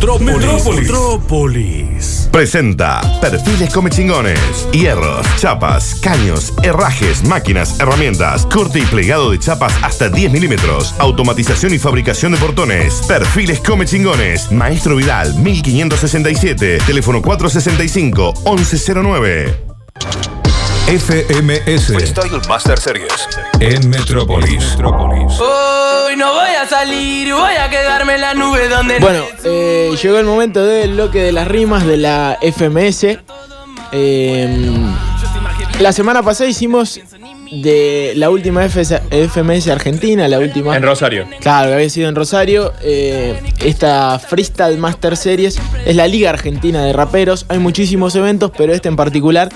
Metrópolis. Metrópolis. Presenta Perfiles Come Chingones. Hierros, chapas, caños, herrajes, máquinas, herramientas. Corte y plegado de chapas hasta 10 milímetros. Automatización y fabricación de portones. Perfiles Come Chingones. Maestro Vidal, 1567. Teléfono 465-1109. FMS. Freestyle Master Series. En Metrópolis. Hoy no voy a salir, voy a quedarme en la nube donde Bueno, eh, llegó el momento del bloque de las rimas de la FMS. Eh, la semana pasada hicimos de la última FS FMS Argentina, la última. En Rosario. Claro, que había sido en Rosario. Eh, esta Freestyle Master Series es la Liga Argentina de Raperos. Hay muchísimos eventos, pero este en particular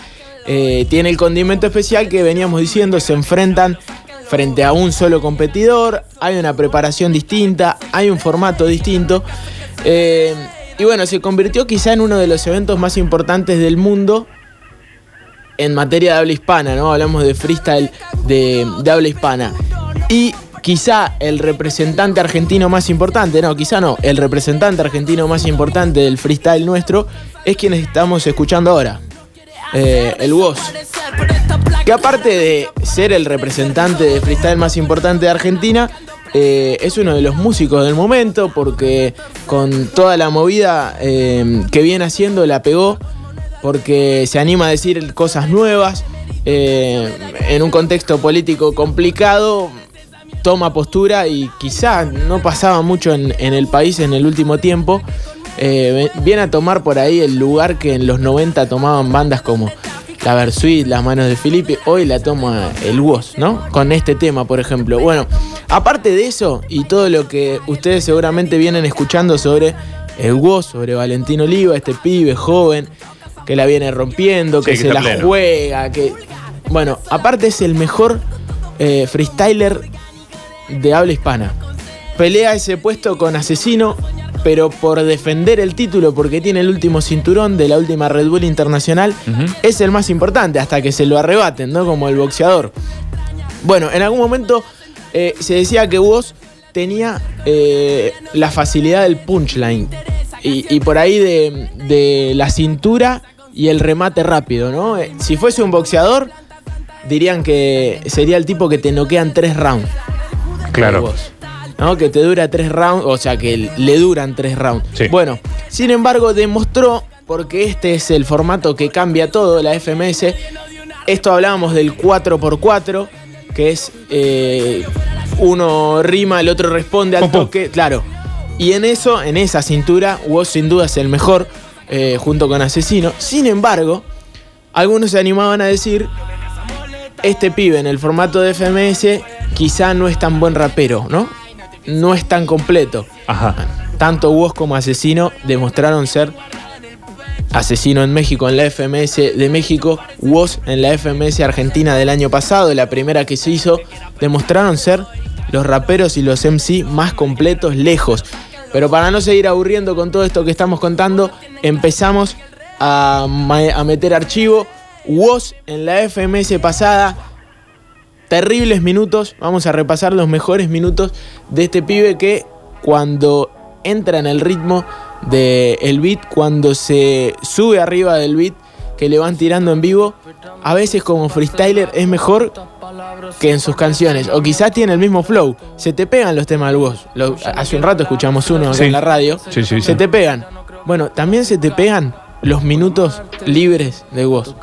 eh, tiene el condimento especial que veníamos diciendo. Se enfrentan frente a un solo competidor. Hay una preparación distinta, hay un formato distinto. Eh, y bueno, se convirtió quizá en uno de los eventos más importantes del mundo en materia de habla hispana, ¿no? Hablamos de freestyle de, de habla hispana. Y quizá el representante argentino más importante, no, quizá no, el representante argentino más importante del freestyle nuestro es quien estamos escuchando ahora, eh, el Woz. Que aparte de ser el representante de freestyle más importante de Argentina, eh, es uno de los músicos del momento porque con toda la movida eh, que viene haciendo la pegó porque se anima a decir cosas nuevas en un contexto político complicado toma postura y quizá no pasaba mucho en el país en el último tiempo eh, viene a tomar por ahí el lugar que en los 90 tomaban bandas como la Versuit, Las Manos de Felipe, hoy la toma el Woz, ¿no? Con este tema, por ejemplo. Bueno, aparte de eso y todo lo que ustedes seguramente vienen escuchando sobre el Woz, sobre Valentín Oliva, este pibe joven que la viene rompiendo, que, Sí, que se la pleno. juega, que... Bueno, aparte es el mejor eh, freestyler de habla hispana. Pelea ese puesto con Asesino, pero por defender el título, porque tiene el último cinturón de la última Red Bull Internacional, es el más importante hasta que se lo arrebaten, ¿no? Como el boxeador. Bueno, en algún momento eh, se decía que vos tenía eh, la facilidad del punchline y, y por ahí de, de la cintura y el remate rápido, ¿no? Eh, Si fuese un boxeador, dirían que sería el tipo que te noquean tres rounds. Claro. Vos, ¿no? Que te dura tres rounds, o sea, que le duran tres rounds. Sí. Bueno, sin embargo, demostró, porque este es el formato que cambia todo, la FMS. Esto hablábamos del 4x4, que es eh, uno rima, el otro responde al toque. Claro. Y en eso, en esa cintura, Woz sin duda es el mejor, eh, junto con Asesino. Sin embargo, algunos se animaban a decir este pibe en el formato de FMS quizá no es tan buen rapero, ¿no? No es tan completo. Ajá. Tanto Woz como Asesino demostraron ser Asesino en México en la FMS de México, Woz en la FMS Argentina del año pasado, la primera que se hizo, demostraron ser los raperos y los MC más completos lejos. Pero para no seguir aburriendo con todo esto que estamos contando, empezamos a, meter archivo. Woz en la FMS pasada, terribles minutos. Vamos a repasar los mejores minutos de este pibe que cuando entra en el ritmo del beat, cuando se sube arriba del beat que le van tirando en vivo, a veces como freestyler es mejor que en sus canciones. O quizás tiene el mismo flow. Se te pegan los temas del voz. Hace un rato escuchamos uno Sí. en la radio. Sí, sí, sí. Se te pegan. Bueno, también se te pegan los minutos libres de voz.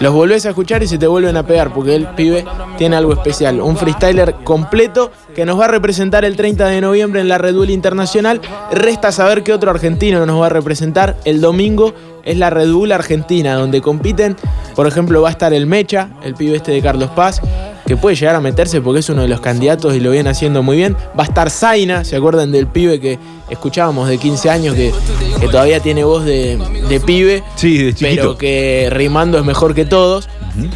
Los volvés a escuchar y se te vuelven a pegar porque el pibe tiene algo especial. Un freestyler completo que nos va a representar el 30 de noviembre en la Red Bull Internacional. Resta saber qué otro argentino nos va a representar el domingo. Es la Red Bull Argentina, donde compiten, por ejemplo, va a estar el Mecha, el pibe este de Carlos Paz, que puede llegar a meterse porque es uno de los candidatos y lo viene haciendo muy bien. Va a estar Zaina, ¿se acuerdan del pibe que escuchábamos de 15 años, que, que todavía tiene voz de, de pibe? Sí, de chiquito. pero que rimando es mejor que todos.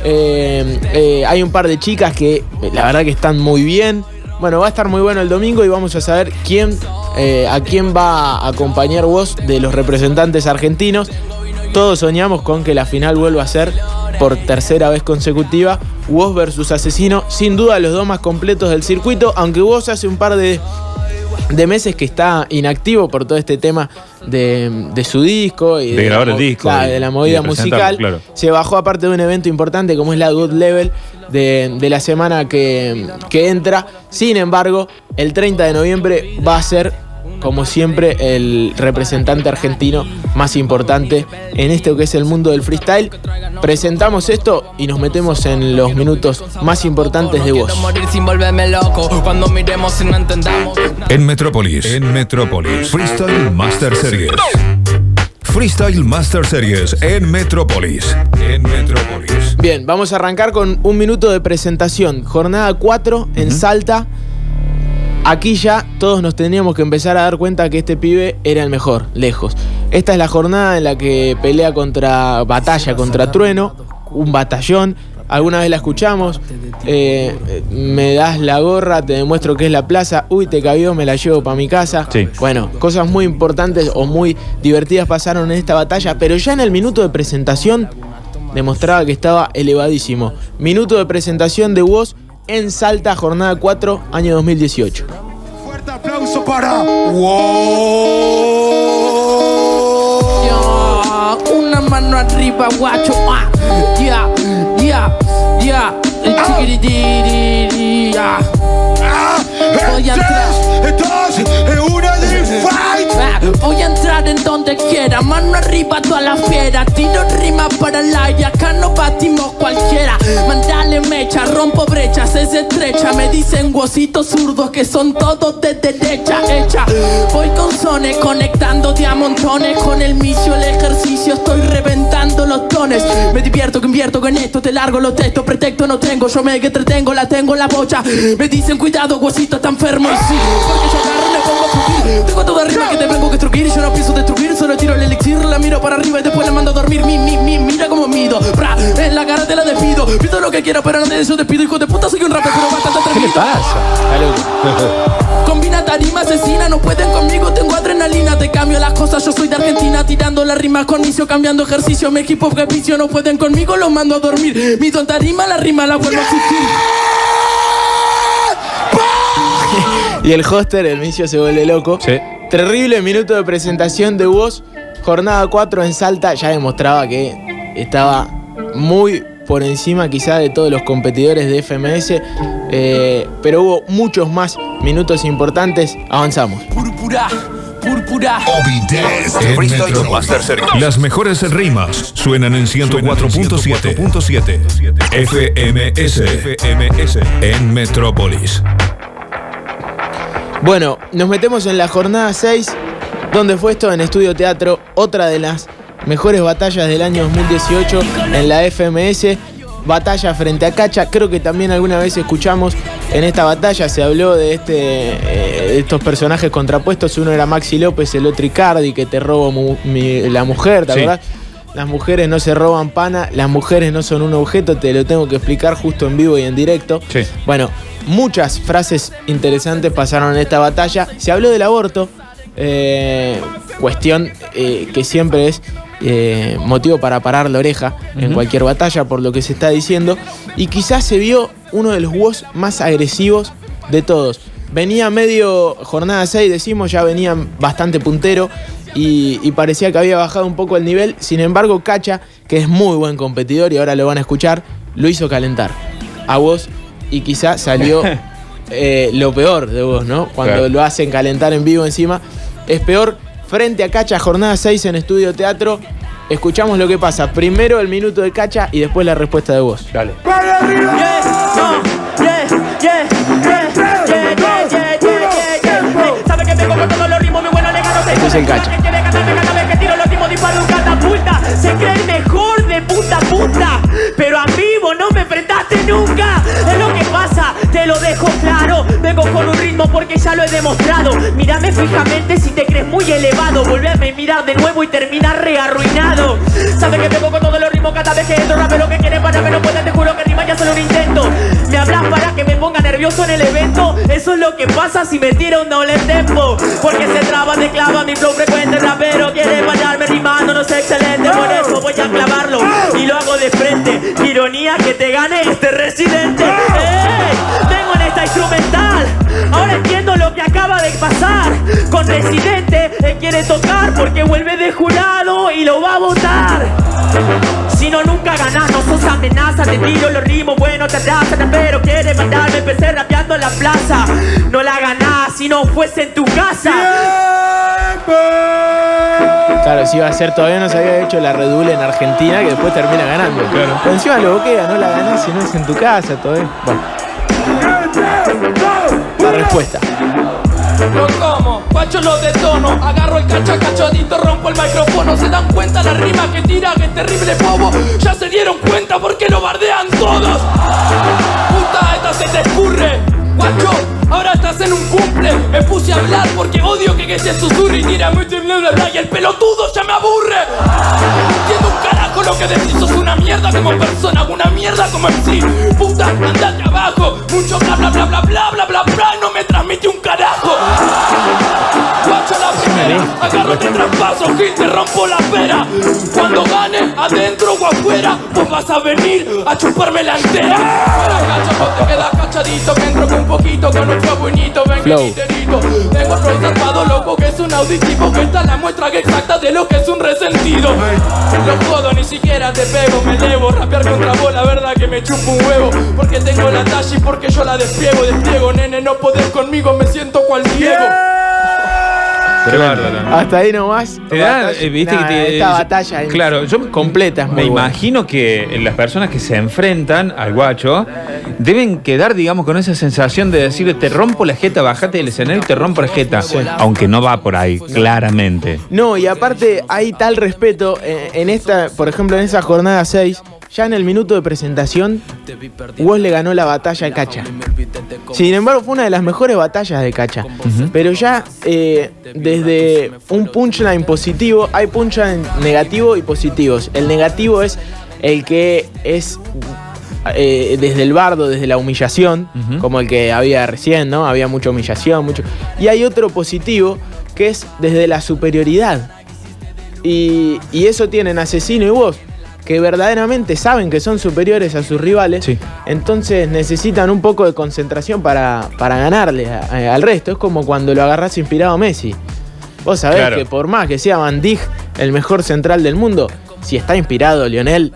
Eh, eh, hay un par de chicas que la verdad que están muy bien. Bueno, va a estar muy bueno el domingo y vamos a saber quién, eh, a quién va a acompañar vos de los representantes argentinos. Todos soñamos con que la final vuelva a ser por tercera vez consecutiva Woz versus Asesino. Sin duda los dos más completos del circuito, aunque Woz hace un par de de meses que está inactivo por todo este tema de, de su disco y De grabar la el mo- disco claro, y- de la y movida de musical. claro. Se bajó aparte de un evento importante como es la Good Level de, de la semana que, que entra. Sin embargo, el 30 de noviembre va a ser, como siempre, el representante argentino más importante en esto que es el mundo del freestyle. Presentamos esto y nos metemos en los minutos más importantes de entendamos. En Metrópolis. En Metrópolis. Freestyle Master Series. Freestyle Master Series en Metrópolis. En Metrópolis. Bien, vamos a arrancar con un minuto de presentación. Jornada 4 en Salta. Aquí ya todos nos teníamos que empezar a dar cuenta que este pibe era el mejor, lejos. Esta es la jornada en la que pelea contra batalla contra Trueno, un batallón. Alguna vez la escuchamos. eh, me das la gorra, te demuestro que es la plaza. Uy, te cabió, me la llevo para mi casa. Sí. Bueno, cosas muy importantes o muy divertidas pasaron en esta batalla, pero ya en el minuto de presentación demostraba que estaba elevadísimo. Minuto de presentación de Woz en Salta, jornada 4, año 2018. Fuerte aplauso para Ya, una mano arriba, guacho. Ah, ya, ya, ya. El chiquiritiri, ya. Voy a entrar. Dos, una de fight. Ah, Voy a entrar en donde quiera, mano arriba toda la fiera, tiro rima para el aire, acá no batimos cualquiera. Mandale mecha, rompo brechas, es estrecha, me dicen huesitos zurdos que son todos de derecha hecha. Voy con sones, conectando de con el misio el ejercicio, estoy reventando los tones. Me divierto que invierto con esto, te largo los textos, pretexto no tengo, yo me entretengo, la tengo en la bocha. Me dicen cuidado, huesito está enfermo sí, pongo a fugir. Tengo toda rima que te vengo a destruir, yo no pienso destruir, solo tiro el elixir, la miro para arriba y después la mando a dormir. Mi, mi, mi, mira como mido, bra, en la cara te la despido. Pido lo que quiero, pero no te deseo despido, hijo de puta, soy un rapper, pero bastante ¿Qué le atrevido. pasa? Combina tarima asesina, no pueden conmigo, tengo adrenalina, te cambio las cosas, yo soy de Argentina, tirando las rimas con inicio, cambiando ejercicio, mi equipo que vicio, no pueden conmigo, los mando a dormir. Mi tonta rima, la rima la vuelvo a existir. Y el hoster, el misio, se vuelve loco. Sí. Terrible minuto de presentación de Woz. Jornada 4 en Salta ya demostraba que estaba muy por encima quizá de todos los competidores de FMS. eh, pero hubo muchos más minutos importantes. Avanzamos. Púrpura, púrpura. En Metrópolis. Las mejores rimas suenan en 104.7. FMS. FMS. En Metrópolis. Bueno, nos metemos en la jornada 6, donde fue esto en Estudio Teatro, otra de las mejores batallas del año 2018 en la FMS. Batalla frente a Cacha, creo que también alguna vez escuchamos en esta batalla, se habló de, este, eh, estos personajes contrapuestos, uno era Maxi López, el otro Icardi, que te robo mu- mi- la mujer, ¿te Sí. acordás? Las mujeres no se roban pana, las mujeres no son un objeto, te lo tengo que explicar justo en vivo y en directo. Sí. Bueno, muchas frases interesantes pasaron en esta batalla. Se habló del aborto, eh, cuestión eh, que siempre es eh, motivo para parar la oreja en cualquier batalla por lo que se está diciendo. Y quizás se vio uno de los WOS más agresivos de todos. Venía medio jornada 6, decimos, ya venían bastante puntero y, y parecía que había bajado un poco el nivel. Sin embargo, Cacha, que es muy buen competidor y ahora lo van a escuchar, lo hizo calentar a vos y quizá salió eh, lo peor de vos, ¿no? Cuando Claro. lo hacen calentar en vivo encima. Es peor frente a Cacha, jornada 6 en Estudio Teatro. Escuchamos lo que pasa. Primero el minuto de Cacha y después la respuesta de vos. Dale. Sabe un catapulta Se cree el mejor de punta a punta Pero a mí vos no me enfrentaste nunca. Es lo que pasa, te lo dejo claro. Vengo con un ritmo porque ya lo he demostrado. Mírame fijamente si te crees muy elevado. Volverme a mirar de nuevo y terminar rearruinado. Sabe que vengo con todos los ritmos cada vez que entro Rapero que quiere pararme no puede, te juro que rima ya solo un intento. Me hablas para que me ponga nervioso en el evento Eso es lo que pasa si me tira un doble tempo. Porque se traba, te clava mi flow frecuente Rapero quiere fallarme rimando, no sé excelente. Por eso voy a clavarlo y lo hago de frente. Ironía que te gane este residente. ¡Ey! Vengo en esta instrumental. Ahora entiendo lo que acaba de pasar. Presidente, él quiere tocar porque vuelve de jurado y lo va a votar. Si no nunca ganas, no sos amenaza, te tiro los ritmos, bueno te atrasa, pero quiere matarme, empecé rapeando en la plaza. No la ganás si no fuese en tu casa. Claro, si iba a ser, todavía no se había hecho la redule en Argentina, que después termina ganando. Claro. Pero encima lo boquea, no la ganás si no es en tu casa todavía. Bueno. La respuesta. Lo como, guacho lo detono Agarro el cacha cachadito, rompo el micrófono Se dan cuenta la rima que tira, que terrible bobo Ya se dieron cuenta porque lo bardean todos Puta, esta se te escurre Guacho, ahora estás en un cumple. Me puse a hablar porque odio que, que se susurre Y tira mucho bla bla bla y el pelotudo ya me aburre. Entiendo un carajo lo que decís Sos una mierda como persona, una mierda como MC Puta, andate abajo Mucho bla bla bla bla bla bla bla bla No me transmite un carajo Guacho la primera, agárrate traspaso, Gil, te rompo la pera. Cuando gane, adentro o afuera, vos vas a venir a chuparme la entera. Para cacho, vos te quedas cachadito, que entro con un poquito, con un bonito, ven Flow. literito. Tengo otro zarpado loco que es un auditivo, que está la muestra exacta de lo que es un resentido. Lo jodo, ni siquiera te pego, me elevo, rapear contra vos, la verdad que me chupo un huevo. Porque tengo la talla y porque yo la despliego, despliego, nene, no podés conmigo, me siento cual Diego. Hasta ahí nomás. Te da, Batalla- eh, viste Nah, que te- Esta batalla Claro, yo completa es muy Me imagino que las personas que se enfrentan al guacho deben quedar, digamos, con esa sensación de decir, te rompo la jeta, bajate del escenario y te rompo la jeta. Aunque no va por ahí, claramente. No, y aparte hay tal respeto eh, en esta, por ejemplo, en esa jornada 6, ya en el minuto de presentación, Woz le ganó la batalla al Cacha. Sin embargo, fue una de las mejores batallas de Cacha. Pero ya eh, desde un punchline positivo, hay punchline negativo y positivos. El negativo es el que es eh, desde el bardo, desde la humillación, como el que había recién, ¿no? Había mucha humillación, mucho. Y hay otro positivo que es desde la superioridad. Y, y eso tienen Asesino y vos, que verdaderamente saben que son superiores a sus rivales. Sí. Entonces necesitan un poco de concentración para, para ganarle eh, al resto. Es como cuando lo agarrás inspirado a Messi. Vos sabés Claro. que por más que sea Van Dijk el mejor central del mundo, si está inspirado Lionel,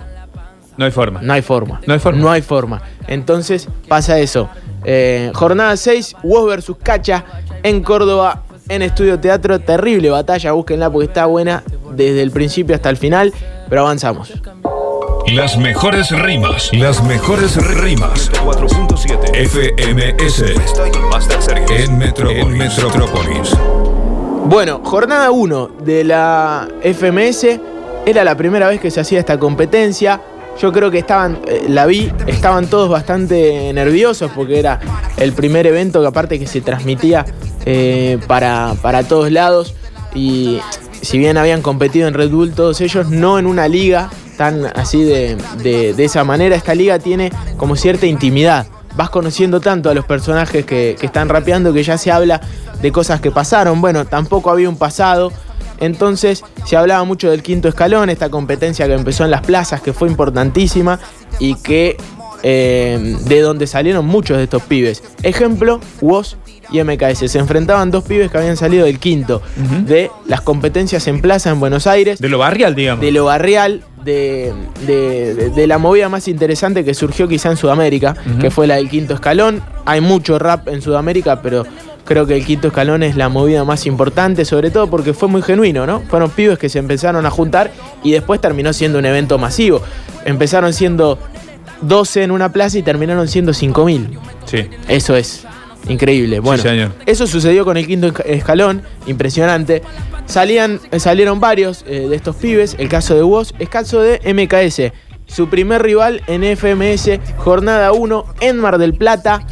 No hay forma. no hay forma. No hay forma. No hay forma. Entonces pasa eso. Eh, jornada 6, Woz versus Cacha en Córdoba, en Estudio Teatro. Terrible batalla, búsquenla porque está buena desde el principio hasta el final. Pero avanzamos. Las mejores rimas. Las mejores rimas. 4.7 FMS. En, Metrópolis. en Metrópolis. Bueno, jornada 1 de la FMS. Era la primera vez que se hacía esta competencia. Yo creo que estaban, eh, la vi, estaban todos bastante nerviosos porque era el primer evento que aparte que se transmitía eh, para, para todos lados. Y si bien habían competido en Red Bull todos ellos, no en una liga tan así de, de- esa manera. Esta liga tiene como cierta intimidad. Vas conociendo tanto a los personajes que, están rapeando que ya se habla de cosas que pasaron. Bueno, tampoco había un pasado. Entonces se hablaba mucho del quinto escalón, esta competencia que empezó en las plazas, que fue importantísima y que eh, de donde salieron muchos de estos pibes. Ejemplo, WOS y MKS. Se enfrentaban dos pibes que habían salido del quinto de las competencias en plaza en Buenos Aires De lo barrial, digamos. de lo barrial, de, de- de- de la movida más interesante que surgió quizá en Sudamérica, que fue la del quinto escalón. Hay mucho rap en Sudamérica, pero creo que el quinto escalón es la movida más importante, sobre todo porque fue muy genuino, ¿no? Fueron pibes que se empezaron a juntar y después terminó siendo un evento masivo. Empezaron siendo 12 en una plaza y terminaron siendo 5.000. Sí. Eso es increíble. Bueno, eso sucedió con el quinto esca- escalón, impresionante. Salían, eh, salieron varios eh, de estos pibes. El caso de Woz, el caso de MKS. Su primer rival en FMS, jornada 1 en Mar del Plata.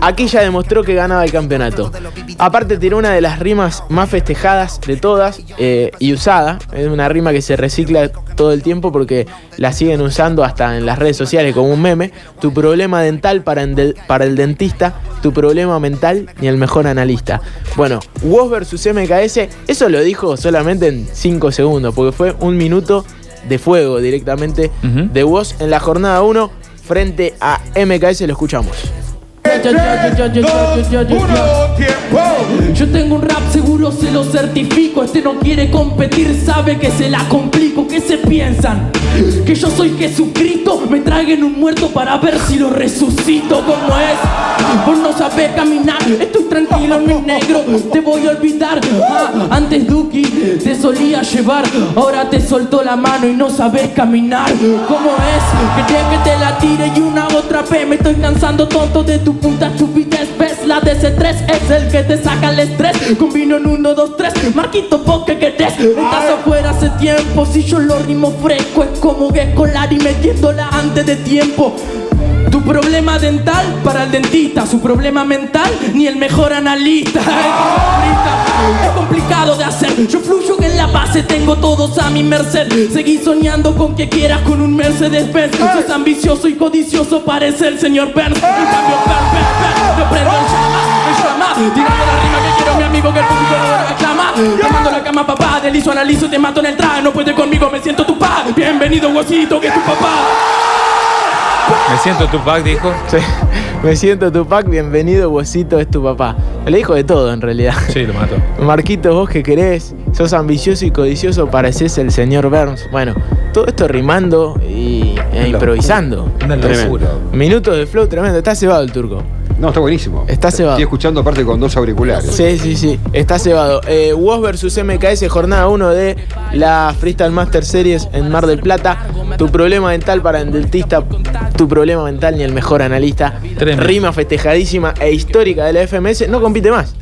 Aquí ya demostró que ganaba el campeonato. Aparte tiró una de las rimas más festejadas de todas eh, y usada. Es una rima que se recicla todo el tiempo porque la siguen usando hasta en las redes sociales como un meme. Tu problema dental para, el dentista, tu problema mental ni el mejor analista. Bueno, Woz versus MKS, eso lo dijo solamente en 5 segundos porque fue un minuto de fuego directamente de Woz en la jornada 1 frente a MKS. Lo escuchamos. Tiempo. Yo tengo un rap seguro, se lo certifico. Este no quiere competir, sabe que se la complico. ¿Qué se piensan? Que yo soy Jesucristo, me traguen un muerto para ver si lo resucito. ¿Cómo es? Vos no sabés caminar, estoy tranquilo, mi negro. Te voy a olvidar. Ah, antes Duki te solía llevar, ahora te soltó la mano y no sabes caminar. ¿Cómo es? Quería que te la tire y una otra vez. Me estoy cansando tonto de tu puta estupidez. ¿Ves? La DC3 es el que te saca el estrés. Combino en 1, 2, 3. Marquito, vos que querés. Estás afuera hace tiempo. Si yo lo rimo fresco, es como que escolar y metiéndola antes de tiempo. Tu problema dental para el dentista, su problema mental ni el mejor analista. Es complicado de hacer. Yo fluyo en la base, tengo todos a mi merced. Seguí soñando con que quieras con un Mercedes Benz. Sos ambicioso y codicioso, parece el señor Burns. En cambio, Burns, Burns, prendo el llama, el llama. Tirando la rima que quiero, mi amigo, que el público no lo reclama. Tomando la cama, papá, deslizo, analizo, te mato en el traje. No puede conmigo, me siento tu pa. Bienvenido, huesito, que es tu papá. Me siento Tupac, dijo. Sí. Me siento Tupac, bienvenido, Huesito es tu papá. Le dijo de todo en realidad. Sí, lo mato. Marquito, vos que querés, sos ambicioso y codicioso, pareces el señor Burns. Bueno, todo esto rimando y, e improvisando. Una Tremendo. locura. Minutos de flow tremendo. Está cebado el turco. No, está buenísimo. Está cebado. Estoy escuchando aparte con dos auriculares. Sí, sí, sí. Está cebado. Eh, WOS versus MKS, jornada 1 de la Freestyle Master Series en Mar del Plata. Tu problema mental para el dentista, tu problema mental ni el mejor analista. Tremendo. Rima festejadísima e histórica de la FMS. No compite más.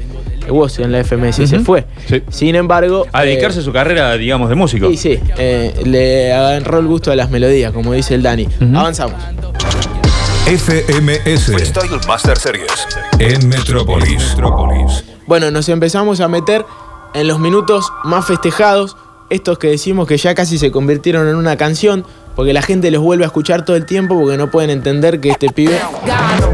El WOS en la FMS se Ujú. fue. Sí. Sin embargo. A dedicarse eh, a su carrera, digamos, de músico. Sí, sí. eh, le agarró el gusto de las melodías, como dice el Dani. Avanzamos. FMS Freestyle Master Series en Metrópolis. Metrópolis. Bueno, nos empezamos a meter en los minutos más festejados, estos que decimos que ya casi se convirtieron en una canción, porque la gente los vuelve a escuchar todo el tiempo porque no pueden entender que este pibe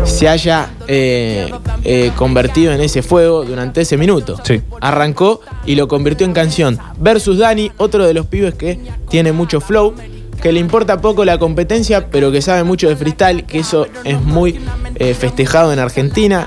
se haya eh, eh, convertido en ese fuego durante ese minuto. Sí. Arrancó y lo convirtió en canción. Versus Dani, otro de los pibes que tiene mucho flow, que le importa poco la competencia, pero que sabe mucho de freestyle, que eso es muy eh, festejado en Argentina.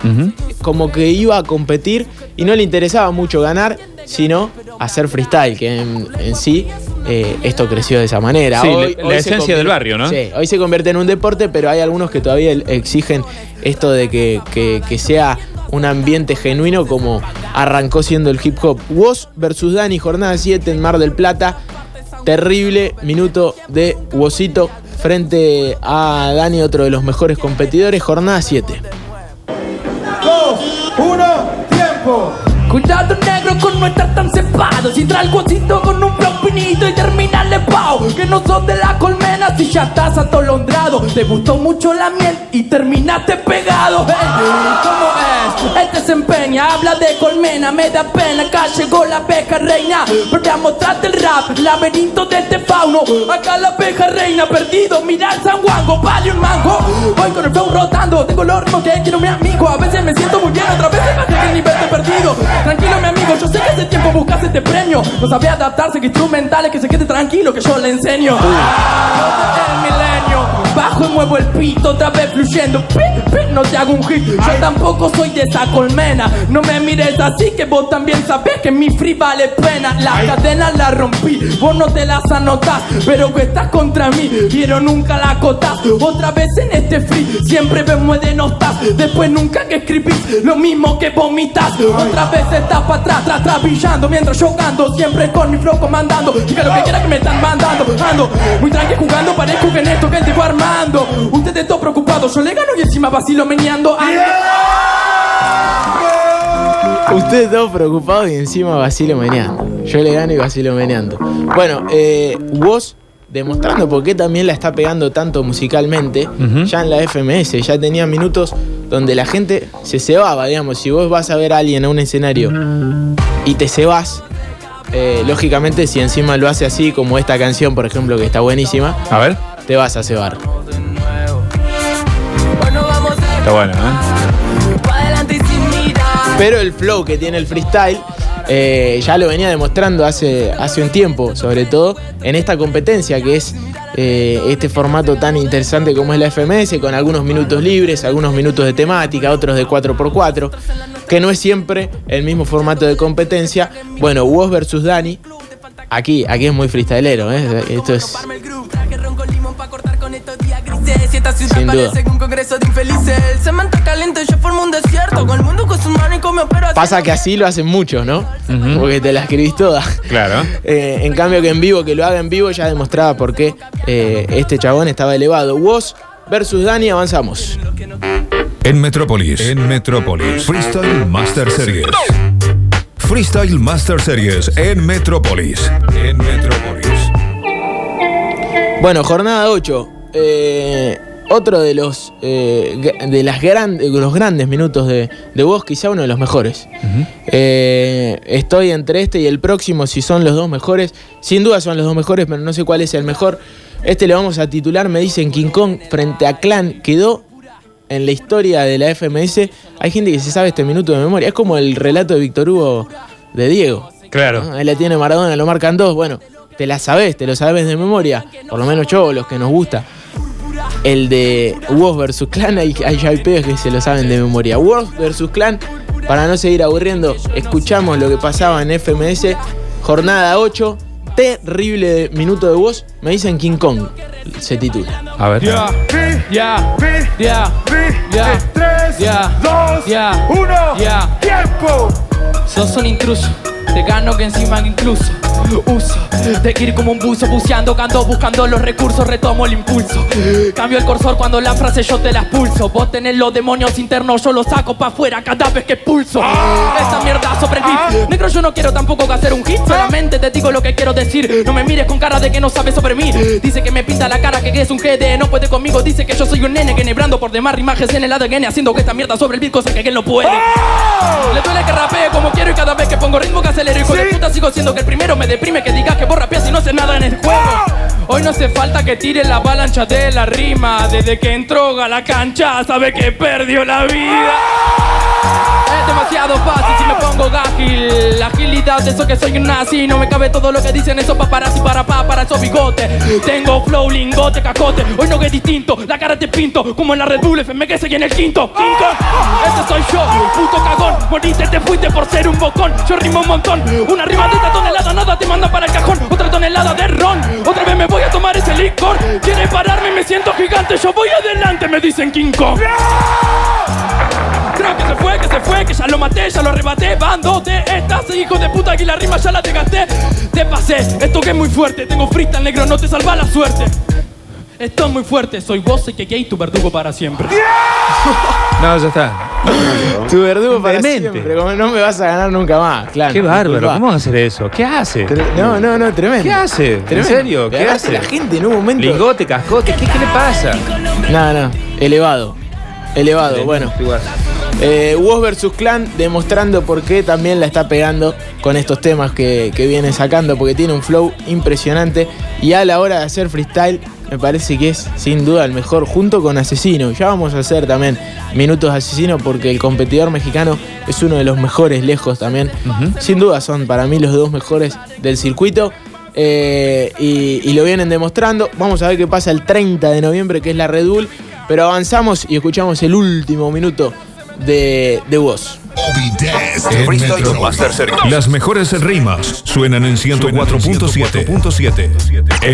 Como que iba a competir y no le interesaba mucho ganar, sino hacer freestyle, que en, en sí eh, esto creció de esa manera. Sí, la- la se esencia del barrio, ¿no? Sí, hoy se convierte en un deporte, pero hay algunos que todavía exigen esto de que, que- que sea un ambiente genuino como arrancó siendo el hip hop. Woz versus Dani, jornada 7 en Mar del Plata. Terrible minuto de Wosito frente a Dani, otro de los mejores competidores. Jornada 7. Dos, uno, tiempo. Cuidado negro con no estar tan cepado Si trae el guasito con un flow finito y terminarle pao Que no sos de la colmena si ya estás atolondrado Te gustó mucho la miel y terminaste pegado Hey, ¿Cómo es? Él te habla de colmena Me da pena, acá llegó la abeja reina. Para mostrarte el rap, laberinto de este fauno. Acá la abeja reina, perdido, mira el San Juango Vale un mango, voy con el flow rotando Tengo los ritmos que quiero mi amigo. A veces me siento muy bien, otras veces bajé que el nivel de perdido. Tranquilo mi amigo, yo sé que hace tiempo buscas este premio. No sabe adaptarse, que instrumentales, que se quede tranquilo Que yo le enseño. Milenio Bajo y muevo el pito, otra vez fluyendo. Pi, pi, No te hago un hit, yo tampoco soy de esa colmena No me mires así que vos también sabés que mi free vale pena. La cadena la rompí, vos no te las anotás Pero que estás contra mí, pero nunca la acotás. Otra vez en este free, siempre me de notas Después nunca que escribís, lo mismo que vomitas. Otra vez estás para atrás, atrás, atrás brillando Mientras yo canto, siempre con mi flow comandando. Diga lo que quiera que me están mandando Ando. Muy tranqui jugando, parezco que en esto que estoy armando. Ustedes están preocupados, yo le gano y encima vacilo meneando. Ando. Ustedes todos preocupados y encima vacilo meneando. Yo le gano y vacilo meneando. Bueno, eh, Woz demostrando por qué también la está pegando tanto musicalmente, ya en la FMS, ya tenía minutos donde la gente se cebaba, digamos, si vos vas a ver a alguien a un escenario y te cebas, eh, lógicamente si encima lo hace así, como esta canción, por ejemplo, que está buenísima, A ver. te vas a cebar. Está bueno, ¿eh? Pero el flow que tiene el freestyle eh, ya lo venía demostrando hace, hace un tiempo, sobre todo en esta competencia que es eh, este formato tan interesante como es la FMS, con algunos minutos libres, algunos minutos de temática, otros de 4x4. que no es siempre el mismo formato de competencia. Bueno, Woz versus Dani. Aquí, aquí es muy freestylero, ¿eh? Esto es. Si esta ciudad Sin duda. parece un congreso de infelices El cemento caliente, yo formo un desierto Con el mundo con su mano y con mi opero Pasa que así lo hacen muchos, ¿no? Porque te la escribís toda. Claro. Eh, en cambio que en vivo, que lo haga en vivo, ya demostraba por qué eh, este chabón estaba elevado. Woz versus Dani, avanzamos. En Metrópolis. En Metrópolis. Freestyle Master Series. Freestyle Master Series en Metrópolis. En Metrópolis. Bueno, jornada 8. Eh, otro de los eh, de las gran- de los grandes minutos de, de Woz, quizá uno de los mejores. Eh, estoy entre este y el próximo, si son los dos mejores. Sin duda son los dos mejores, pero no sé cuál es el mejor. Este le vamos a titular, me dicen King Kong frente a Clan. Quedó en la historia de la FMS. Hay gente que se sabe este minuto de memoria. Es como el relato de Víctor Hugo de Diego. Claro. ¿no? Ahí la tiene Maradona, lo marcan dos. Bueno, te la sabes, te lo sabes de memoria. Por lo menos yo, los que nos gusta. El de Woz versus Clan, hay, hay, hay pibes que se lo saben de memoria. Woz versus Clan, para no seguir aburriendo, escuchamos lo que pasaba en FMS. Jornada 8, terrible minuto de Woz. Me dicen King Kong, se titula. A ver. Ya, ya, ya, ya, 3, ya, 2, ya, 1, ya. tiempo. Sos un intruso, te gano que encima incluso uso de ir como un buzo buceando, canto buscando los recursos, retomo el impulso. Cambio el cursor cuando la frase yo te la expulso. Vos tenés los demonios internos, yo los saco pa' afuera cada vez que pulso. Esta mierda sobre el beat. Negro, yo no quiero tampoco hacer un hit, solamente te digo lo que quiero decir. No me mires con cara de que no sabes sobre mí. Dice que me pinta la cara, que es un GD, no puede conmigo. Dice que yo soy un nene que nebrando por demás rimajes en el ADN, haciendo que esta mierda sobre el beat, cosa que él no puede. Le duele que rapee como quiero y cada vez que pongo ritmo que acelero. Hijo de puta, sigo siendo que el primero me deprime que digas que vos rapeas y no haces nada en el juego. Hoy no hace falta que tire la avalancha de la rima. Desde que entró a la cancha, sabe que perdió la vida. Es demasiado fácil si me pongo ágil. Agilidad eso que soy un nazi. No me cabe todo lo que dicen esos paparazzi para pa, para esos bigotes. Tengo flow, lingote, cacote. Hoy no que es distinto. La cara te pinto. Como en la Red Bull FM que seguí en el quinto. Quinto. Ese soy yo, puto cagón. Moriste, te fuiste por ser un bocón. Yo rimo un montón. Una rima de esta tonelada, nada te manda para el cajón. Otra tonelada de ron. Otra vez me voy a tomar ese licor. Quiere pararme, me siento gigante. Yo voy adelante, me dicen King Kong. Que se fue, que se fue, que ya lo maté, ya lo arrebaté. Bando de estas, hijo de puta, que la rima ya la desgasté. Te pasé, esto que es muy fuerte. Tengo freestyle negro, no te salva la suerte. Esto es muy fuerte, soy vos y que gay tu verdugo para siempre. No, ya está. Tu verdugo para Demente. siempre, como no me vas a ganar nunca más, claro. Qué bárbaro. ¿Cómo va a hacer eso? ¿Qué hace? No, no, no, tremendo. ¿Qué hace? ¿En Tremendo. serio? Le ¿Qué agarraste hace? la gente en un momento. Lingote, cascote, ¿qué, qué le pasa? No, no, elevado. Elevado, bueno. Eh, Woz versus Clan demostrando por qué también la está pegando con estos temas que, que viene sacando, porque tiene un flow impresionante. Y a la hora de hacer freestyle, me parece que es sin duda el mejor, junto con Asesino. Ya vamos a hacer también minutos Asesino, porque el competidor mexicano es uno de los mejores lejos también. Sin duda son para mí los dos mejores del circuito. Eh, y, y lo vienen demostrando. Vamos a ver qué pasa el 30 de noviembre, que es la Red Bull. Pero avanzamos y escuchamos el último minuto de, de voz. Las mejores rimas suenan en 104.7.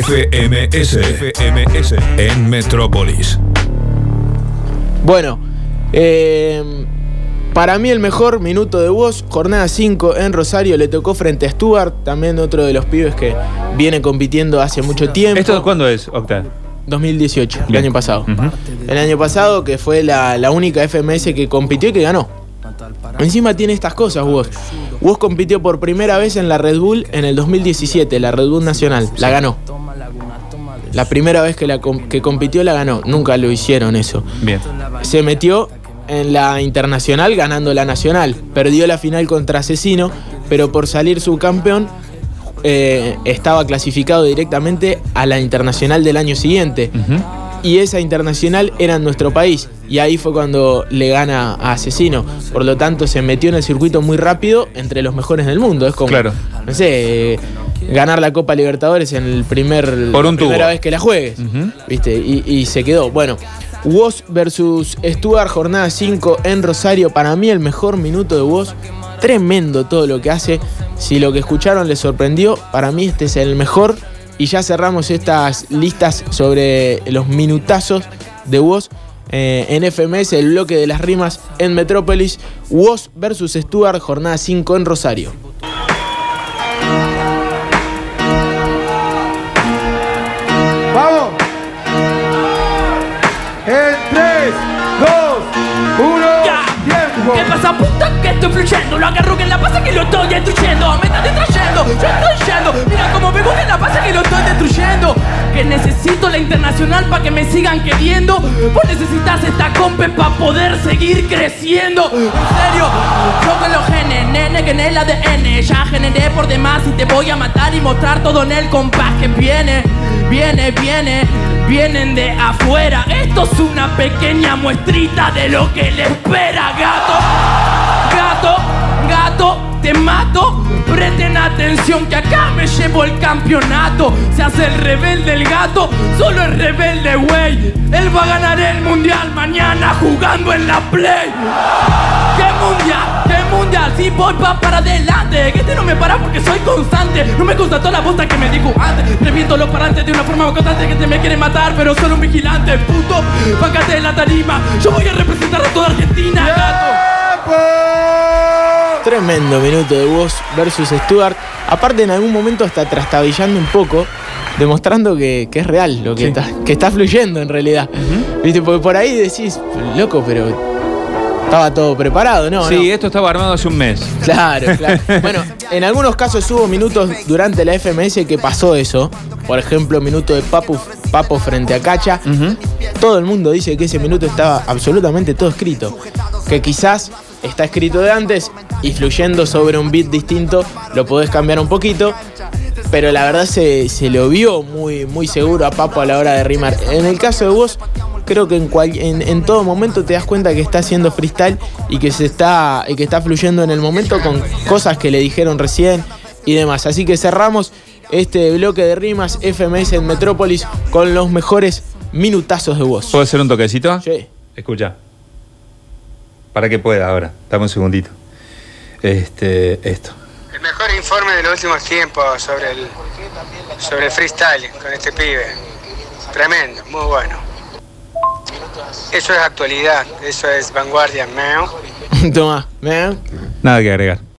FMS. FMS. En Metrópolis. Bueno, eh, para mí el mejor minuto de voz, jornada 5 en Rosario, le tocó frente a Stuart, también otro de los pibes que viene compitiendo hace mucho tiempo. ¿Esto cuándo es, Octa? 2018, el año pasado. El año pasado, que fue la, la única FMS que compitió y que ganó. Encima tiene estas cosas, Woz. Woz compitió por primera vez en la Red Bull en el 2017, la Red Bull Nacional. La ganó. La primera vez que, la com- que compitió la ganó. Nunca lo hicieron eso. Bien. Se metió en la internacional ganando la nacional. Perdió la final contra Asesino, pero por salir subcampeón eh, estaba clasificado directamente a la internacional del año siguiente. Y esa internacional era en nuestro país. Y ahí fue cuando le gana a Asesino. Por lo tanto, se metió en el circuito muy rápido entre los mejores del mundo. Es como, Claro. no sé, eh, ganar la Copa Libertadores en el primer, Por un la primera vez que la juegues. ¿Viste? Y, y se quedó. Bueno, Woz versus Stuart, jornada 5 en Rosario. Para mí el mejor minuto de Woz. Tremendo todo lo que hace. Si lo que escucharon les sorprendió, para mí este es el mejor. Y ya cerramos estas listas sobre los minutazos de Woz. Eh, en FMS, el bloque de las rimas en Metrópolis. Woz versus Stuart, jornada 5 en Rosario. ¿Qué pasa puta que estoy fluyendo? Lo agarro que en la pasa que lo estoy destruyendo. Me está distrayendo, yo estoy yendo. Mira cómo me en la pasa que lo estoy destruyendo Que necesito la internacional para que me sigan queriendo. Vos necesitas esta compe para poder seguir creciendo. En serio, yo con los genes, nene que en el ADN Ya generé por demás y te voy a matar y mostrar todo en el compás que viene Viene, viene, vienen de afuera. Esto es una pequeña muestrita de lo que le espera, gato Gato, gato, te mato. Presten atención que acá me llevo el campeonato. Se hace el rebelde el gato, solo el rebelde, güey. Él va a ganar el mundial mañana jugando en la play. ¿Qué mundial? ¿Qué mundial? Si voy pa para adelante. Que este no me para porque soy constante. No me toda la bosta que me dijo antes. Reviento los parantes de una forma constante que te me quiere matar, pero solo un vigilante, puto. Págate en la tarima. Yo voy a representar a toda Argentina, gato. Tremendo minuto de Woz versus Stuart. Aparte, en algún momento está trastabillando un poco, demostrando que, que es real, lo que, está, que está fluyendo en realidad. ¿Viste? Porque por ahí decís, loco, pero estaba todo preparado, ¿no? sí, no. esto estaba armado hace un mes. Claro, claro. Bueno, en algunos casos hubo minutos durante la FMS que pasó eso. Por ejemplo, minuto de Papu, Papo frente a Cacha. Todo el mundo dice que ese minuto estaba absolutamente todo escrito. Que quizás está escrito de antes y fluyendo sobre un beat distinto lo podés cambiar un poquito. Pero la verdad se, se lo vio muy, muy seguro a Papo a la hora de rimar. En el caso de vos, creo que en, cual- en, en todo momento te das cuenta que está haciendo freestyle y que se está y que está fluyendo en el momento con cosas que le dijeron recién y demás. Así que cerramos este bloque de rimas FMS en Metrópolis con los mejores minutazos de voz. ¿Puedo hacer un toquecito? Sí. Escucha. Para que pueda ahora. Dame un segundito. Este, esto. El mejor informe de los últimos tiempos sobre el, sobre el freestyle con este pibe. Tremendo, muy bueno. Eso es actualidad, eso es vanguardia, meo. Toma, ¿me? Nada que agregar.